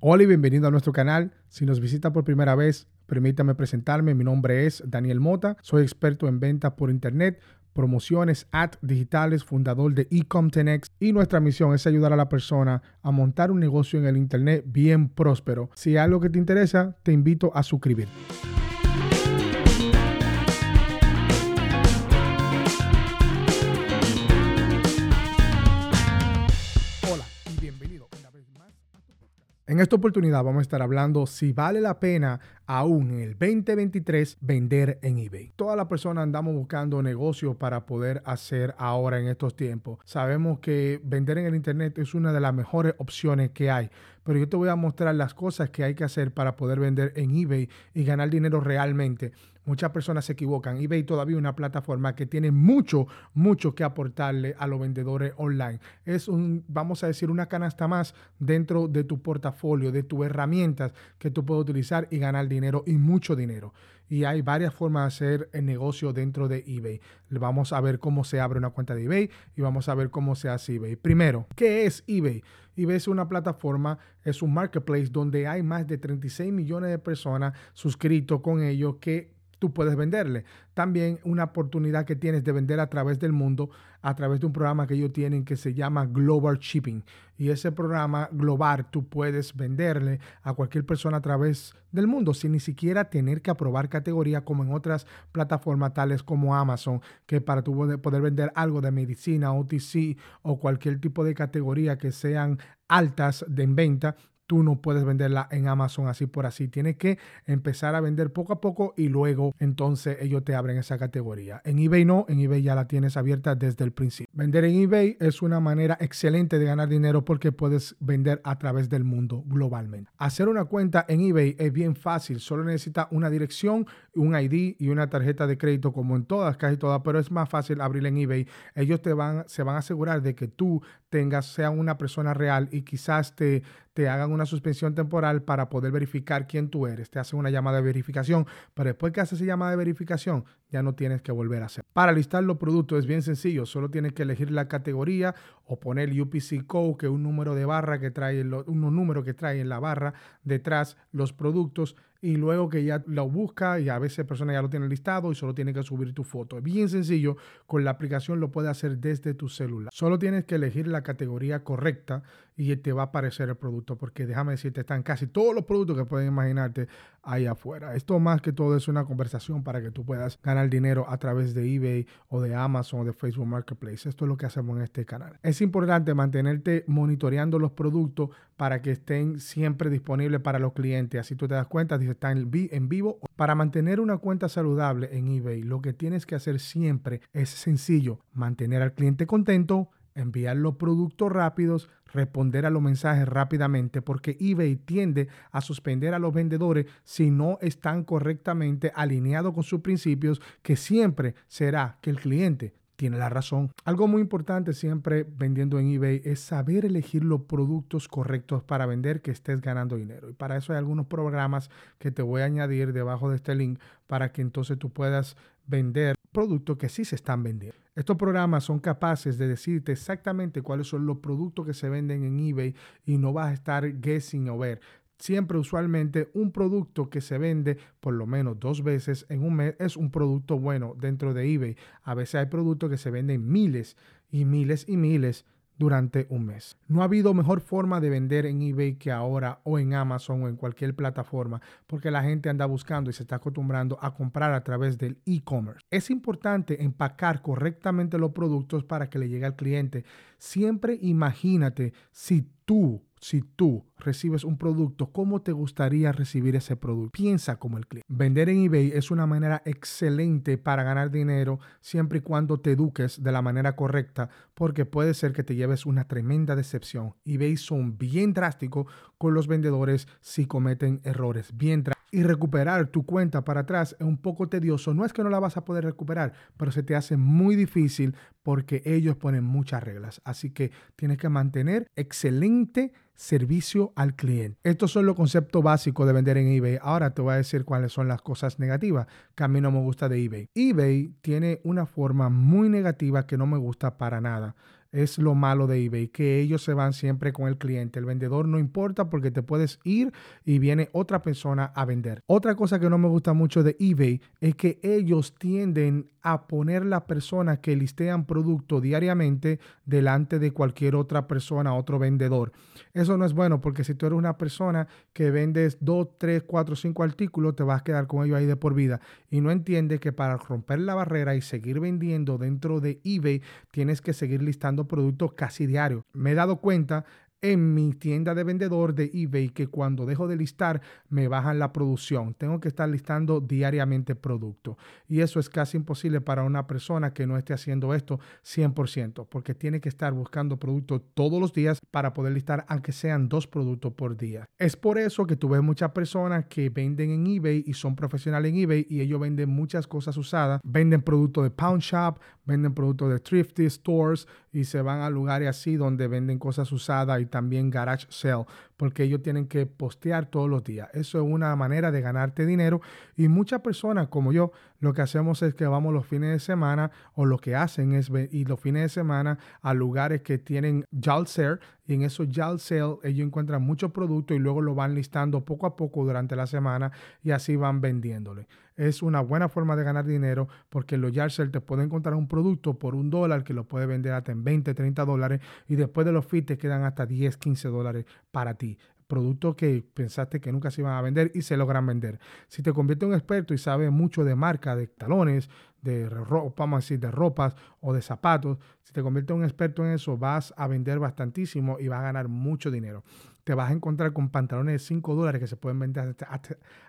Hola y bienvenido a nuestro canal. Si nos visita por primera vez, permítame presentarme. Mi nombre es Daniel Mota. Soy experto en ventas por internet, promociones, ads digitales, fundador de Ecom10x y nuestra misión es ayudar a la persona a montar un negocio en el internet bien próspero. Si algo que te interesa, te invito a suscribirte. En esta oportunidad vamos a estar hablando si vale la pena aún en el 2023 vender en eBay. Todas las personas andamos buscando negocios para poder hacer ahora en estos tiempos. Sabemos que vender en el Internet es una de las mejores opciones que hay, pero yo te voy a mostrar las cosas que hay que hacer para poder vender en eBay y ganar dinero realmente. Muchas personas se equivocan. eBay todavía es una plataforma que tiene mucho, mucho que aportarle a los vendedores online. Es un, vamos a decir, una canasta más dentro de tu portafolio, de tus herramientas que tú puedes utilizar y ganar dinero y mucho dinero. Y hay varias formas de hacer el negocio dentro de eBay. Vamos a ver cómo se abre una cuenta de eBay y vamos a ver cómo se hace eBay. Primero, ¿qué es eBay? eBay es una plataforma, es un marketplace donde hay más de 36 millones de personas suscritos con ellos que tú puedes venderle. También una oportunidad que tienes de vender a través del mundo a través de un programa que ellos tienen que se llama Global Shipping. Y ese programa global tú puedes venderle a cualquier persona a través del mundo sin ni siquiera tener que aprobar categoría como en otras plataformas tales como Amazon, que para tú poder vender algo de medicina, OTC o cualquier tipo de categoría que sean altas de en venta, tú no puedes venderla en Amazon así por así. Tienes que empezar a vender poco a poco y luego entonces ellos te abren esa categoría. En eBay no, en eBay ya la tienes abierta desde el principio. Vender en eBay es una manera excelente de ganar dinero porque puedes vender a través del mundo globalmente. Hacer una cuenta en eBay es bien fácil, solo necesita una dirección, un ID y una tarjeta de crédito como en todas, casi todas, pero es más fácil abrirla en eBay. Ellos te van, se van a asegurar de que tú tengas, sea una persona real y quizás te, te hagan una suspensión temporal para poder verificar quién tú eres. Te hacen una llamada de verificación, pero después que haces esa llamada de verificación, ya no tienes que volver a hacer. Para listar los productos es bien sencillo, solo tienes que elegir la categoría o poner el UPC code, que es un número de barra que trae, un número que trae en la barra detrás los productos y luego que ya lo busca y a veces personas ya lo tienen listado y solo tiene que subir tu foto. Es bien sencillo, con la aplicación lo puedes hacer desde tu celular. Solo tienes que elegir la categoría correcta y te va a aparecer el producto porque déjame decirte, están casi todos los productos que pueden imaginarte ahí afuera. Esto más que todo es una conversación para que tú puedas ganar dinero a través de eBay o de Amazon o de Facebook Marketplace. Esto es lo que hacemos en este canal. Es importante mantenerte monitoreando los productos para que estén siempre disponibles para los clientes. Así tú te das cuenta si están en vivo. Para mantener una cuenta saludable en eBay, lo que tienes que hacer siempre es sencillo, mantener al cliente contento, enviar los productos rápidos, responder a los mensajes rápidamente, porque eBay tiende a suspender a los vendedores si no están correctamente alineados con sus principios, que siempre será que el cliente tiene la razón. Algo muy importante siempre vendiendo en eBay es saber elegir los productos correctos para vender que estés ganando dinero. Y para eso hay algunos programas que te voy a añadir debajo de este link para que entonces tú puedas vender productos que sí se están vendiendo. Estos programas son capaces de decirte exactamente cuáles son los productos que se venden en eBay y no vas a estar guessing o ver siempre usualmente un producto que se vende por lo menos dos veces en un mes es un producto bueno dentro de eBay. A veces hay productos que se venden miles y miles y miles durante un mes. No ha habido mejor forma de vender en eBay que ahora o en Amazon o en cualquier plataforma porque la gente anda buscando y se está acostumbrando a comprar a través del e-commerce. Es importante empacar correctamente los productos para que le llegue al cliente. Siempre imagínate si tú si tú recibes un producto, ¿cómo te gustaría recibir ese producto? Piensa como el cliente. Vender en eBay es una manera excelente para ganar dinero siempre y cuando te eduques de la manera correcta, porque puede ser que te lleves una tremenda decepción. eBay son bien drásticos con los vendedores si cometen errores, bien drásticos y recuperar tu cuenta para atrás es un poco tedioso. No es que no la vas a poder recuperar, pero se te hace muy difícil porque ellos ponen muchas reglas. Así que tienes que mantener excelente servicio al cliente. Estos son los conceptos básicos de vender en eBay. Ahora te voy a decir cuáles son las cosas negativas que a mí no me gusta de eBay. eBay tiene una forma muy negativa que no me gusta para nada. Es lo malo de eBay, que ellos se van siempre con el cliente. El vendedor no importa porque te puedes ir y viene otra persona a vender. Otra cosa que no me gusta mucho de eBay es que ellos tienden a poner la persona que listean producto diariamente delante de cualquier otra persona, otro vendedor. Eso no es bueno porque si tú eres una persona que vendes 2, 3, 4, 5 artículos, te vas a quedar con ellos ahí de por vida. Y no entiende que para romper la barrera y seguir vendiendo dentro de eBay, tienes que seguir listando productos casi diario. Me he dado cuenta en mi tienda de vendedor de eBay que cuando dejo de listar me bajan la producción. Tengo que estar listando diariamente producto. Y eso es casi imposible para una persona que no esté haciendo esto 100%, porque tiene que estar buscando productos todos los días para poder listar aunque sean dos productos por día. Es por eso que tú ves muchas personas que venden en eBay y son profesionales en eBay y ellos venden muchas cosas usadas. Venden productos de Pound Shop, venden productos de Thrifty Stores y se van a lugares así donde venden cosas usadas y también garage sale, porque ellos tienen que postear todos los días. Eso es una manera de ganarte dinero y muchas personas como yo lo que hacemos es que vamos los fines de semana o lo que hacen es ir los fines de semana a lugares que tienen Jal Sale y en esos Jal Sale ellos encuentran muchos productos y luego lo van listando poco a poco durante la semana y así van vendiéndole. Es una buena forma de ganar dinero porque en los Yard Sale te pueden encontrar un producto por un dólar que lo puede vender hasta en 20, 30 dólares y después de los fees te quedan hasta 10, 15 dólares para ti productos que pensaste que nunca se iban a vender y se logran vender. Si te conviertes en un experto y sabes mucho de marca, de talones, de ropa, de ropas o de zapatos, si te conviertes en un experto en eso, vas a vender bastantísimo y vas a ganar mucho dinero te vas a encontrar con pantalones de 5 dólares que se pueden vender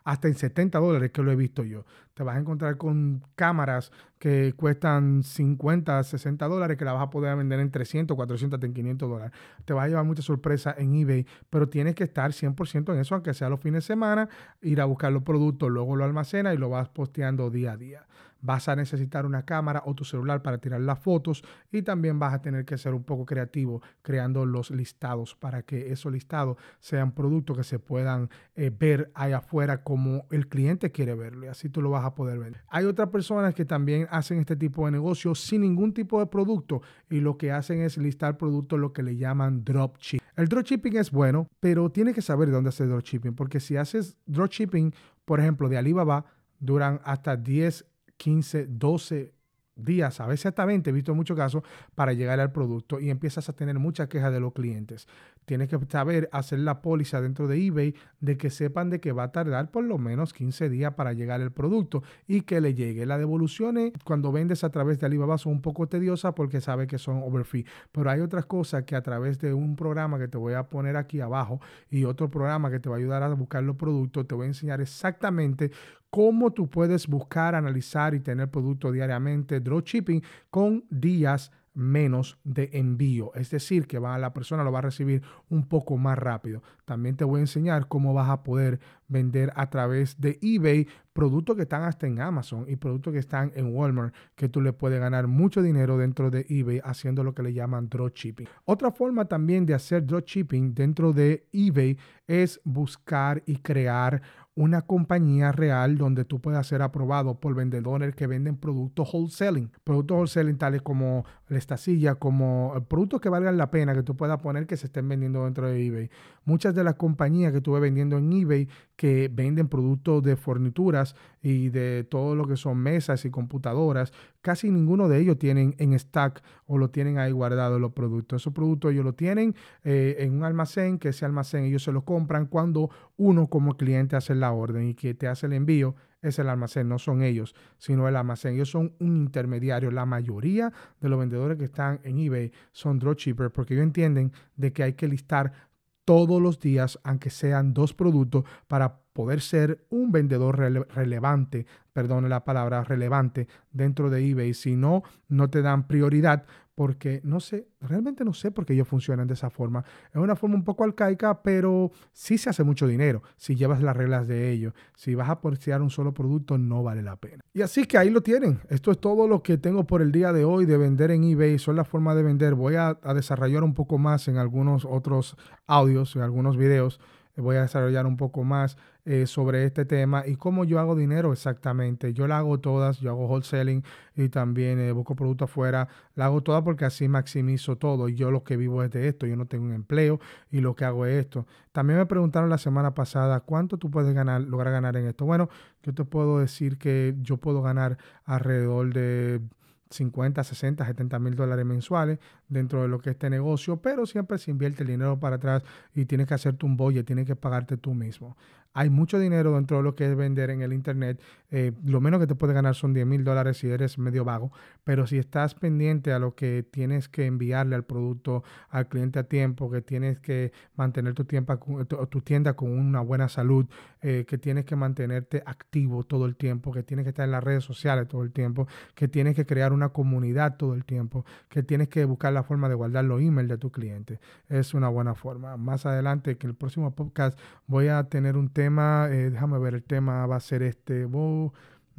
hasta, en 70 dólares, que lo he visto yo. Te vas a encontrar con cámaras que cuestan 50, 60 dólares, que la vas a poder vender en 300, 400, en 500 dólares. Te va a llevar mucha sorpresa en eBay, pero tienes que estar 100% en eso, aunque sea los fines de semana, ir a buscar los productos, luego lo almacenas y lo vas posteando día a día vas a necesitar una cámara o tu celular para tirar las fotos y también vas a tener que ser un poco creativo creando los listados para que esos listados sean productos que se puedan eh, ver ahí afuera como el cliente quiere verlo y así tú lo vas a poder ver. Hay otras personas que también hacen este tipo de negocio sin ningún tipo de producto y lo que hacen es listar productos lo que le llaman dropshipping. El dropshipping es bueno, pero tienes que saber de dónde hacer dropshipping porque si haces dropshipping, por ejemplo, de Alibaba, duran hasta 10 15, 12 días, a veces hasta 20, he visto muchos casos, para llegar al producto y empiezas a tener muchas quejas de los clientes. Tienes que saber hacer la póliza dentro de eBay de que sepan de que va a tardar por lo menos 15 días para llegar el producto y que le llegue. Las devoluciones cuando vendes a través de Alibaba son un poco tediosas porque sabe que son overfee, pero hay otras cosas que a través de un programa que te voy a poner aquí abajo y otro programa que te va a ayudar a buscar los productos, te voy a enseñar exactamente cómo tú puedes buscar, analizar y tener producto diariamente dropshipping con días menos de envío. Es decir, que va, la persona lo va a recibir un poco más rápido. También te voy a enseñar cómo vas a poder vender a través de eBay productos que están hasta en Amazon y productos que están en Walmart, que tú le puedes ganar mucho dinero dentro de eBay haciendo lo que le llaman dropshipping. Otra forma también de hacer dropshipping dentro de eBay es buscar y crear una compañía real donde tú puedas ser aprobado por vendedores que venden productos wholesaling. Productos wholesaling tales como esta silla, como eh, productos que valgan la pena que tú puedas poner que se estén vendiendo dentro de eBay. Muchas de las compañías que tuve vendiendo en eBay que venden productos de fornituras y de todo lo que son mesas y computadoras, casi ninguno de ellos tienen en stack o lo tienen ahí guardado los productos. Esos productos ellos lo tienen eh, en un almacén, que ese almacén ellos se lo compran cuando uno como cliente hace la orden y que te hace el envío es el almacén, no son ellos, sino el almacén. Ellos son un intermediario. La mayoría de los vendedores que están en eBay son dropshippers porque ellos entienden de que hay que listar todos los días, aunque sean dos productos, para poder ser un vendedor relevante, perdone la palabra relevante dentro de eBay. Si no, no te dan prioridad porque no sé, realmente no sé por qué ellos funcionan de esa forma. Es una forma un poco arcaica, pero sí se hace mucho dinero si llevas las reglas de ellos. Si vas a porciar un solo producto, no vale la pena. Y así que ahí lo tienen. Esto es todo lo que tengo por el día de hoy de vender en eBay. Son las formas de vender. Voy a, a desarrollar un poco más en algunos otros audios, en algunos videos voy a desarrollar un poco más eh, sobre este tema y cómo yo hago dinero exactamente. Yo la hago todas, yo hago wholesaling y también eh, busco productos afuera. La hago todas porque así maximizo todo y yo lo que vivo es de esto. Yo no tengo un empleo y lo que hago es esto. También me preguntaron la semana pasada cuánto tú puedes ganar, lograr ganar en esto. Bueno, yo te puedo decir que yo puedo ganar alrededor de 50, 60, 70 mil dólares mensuales dentro de lo que es este negocio, pero siempre se invierte el dinero para atrás y tienes que hacerte un bolle, tienes que pagarte tú mismo. Hay mucho dinero dentro de lo que es vender en el Internet. Eh, lo menos que te puedes ganar son 10 mil dólares si eres medio vago, pero si estás pendiente a lo que tienes que enviarle al producto al cliente a tiempo, que tienes que mantener tu, tiempo, tu, tienda con una buena salud, eh, que tienes que mantenerte activo todo el tiempo, que tienes que estar en las redes sociales todo el tiempo, que tienes que crear una comunidad todo el tiempo, que tienes que buscar la forma de guardar los emails de tu cliente. Es una buena forma. Más adelante, que el próximo podcast voy a tener un tema, eh, déjame ver, el tema va a ser este,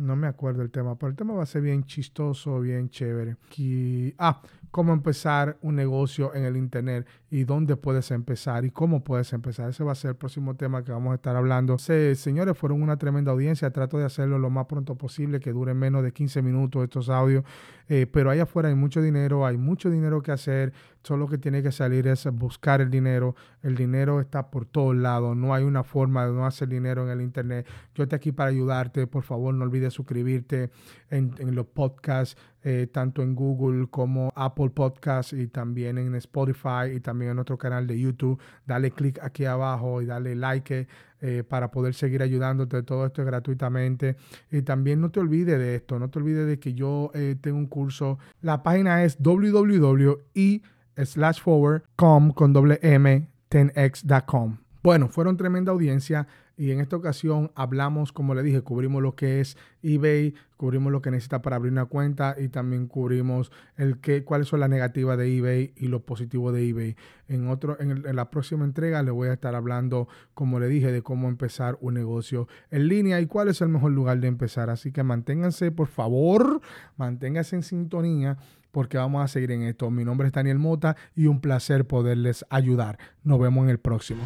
no me acuerdo el tema, pero el tema va a ser bien chistoso, bien chévere. ah, cómo empezar un negocio en el Internet y dónde puedes empezar y cómo puedes empezar. Ese va a ser el próximo tema que vamos a estar hablando. Sí, señores, fueron una tremenda audiencia. Trato de hacerlo lo más pronto posible, que dure menos de 15 minutos estos audios. Eh, pero allá afuera hay mucho dinero, hay mucho dinero que hacer. Solo que tiene que salir es buscar el dinero. El dinero está por todos lados. No hay una forma de no hacer dinero en el Internet. Yo estoy aquí para ayudarte. Por favor, no olvides suscribirte en los podcasts, eh, tanto en Google como Apple Podcasts y también en Spotify y también en nuestro canal de YouTube. Dale click aquí abajo y dale like. Eh, para poder seguir ayudándote. Todo esto es gratuitamente. Y también no te olvides de esto, no te olvides de que yo eh, tengo un curso. La página es www.e slash con doble m 10x.com. Bueno, fueron tremenda audiencia y en esta ocasión hablamos, como le dije, cubrimos lo que es eBay, cubrimos lo que necesita para abrir una cuenta y también cubrimos el que, cuáles son las negativas de eBay y lo positivo de eBay. En, otro, en, en, la próxima entrega le voy a estar hablando, como le dije, de cómo empezar un negocio en línea y cuál es el mejor lugar de empezar. Así que manténganse, por favor, manténganse en sintonía porque vamos a seguir en esto. Mi nombre es Daniel Mota y un placer poderles ayudar. Nos vemos en el próximo.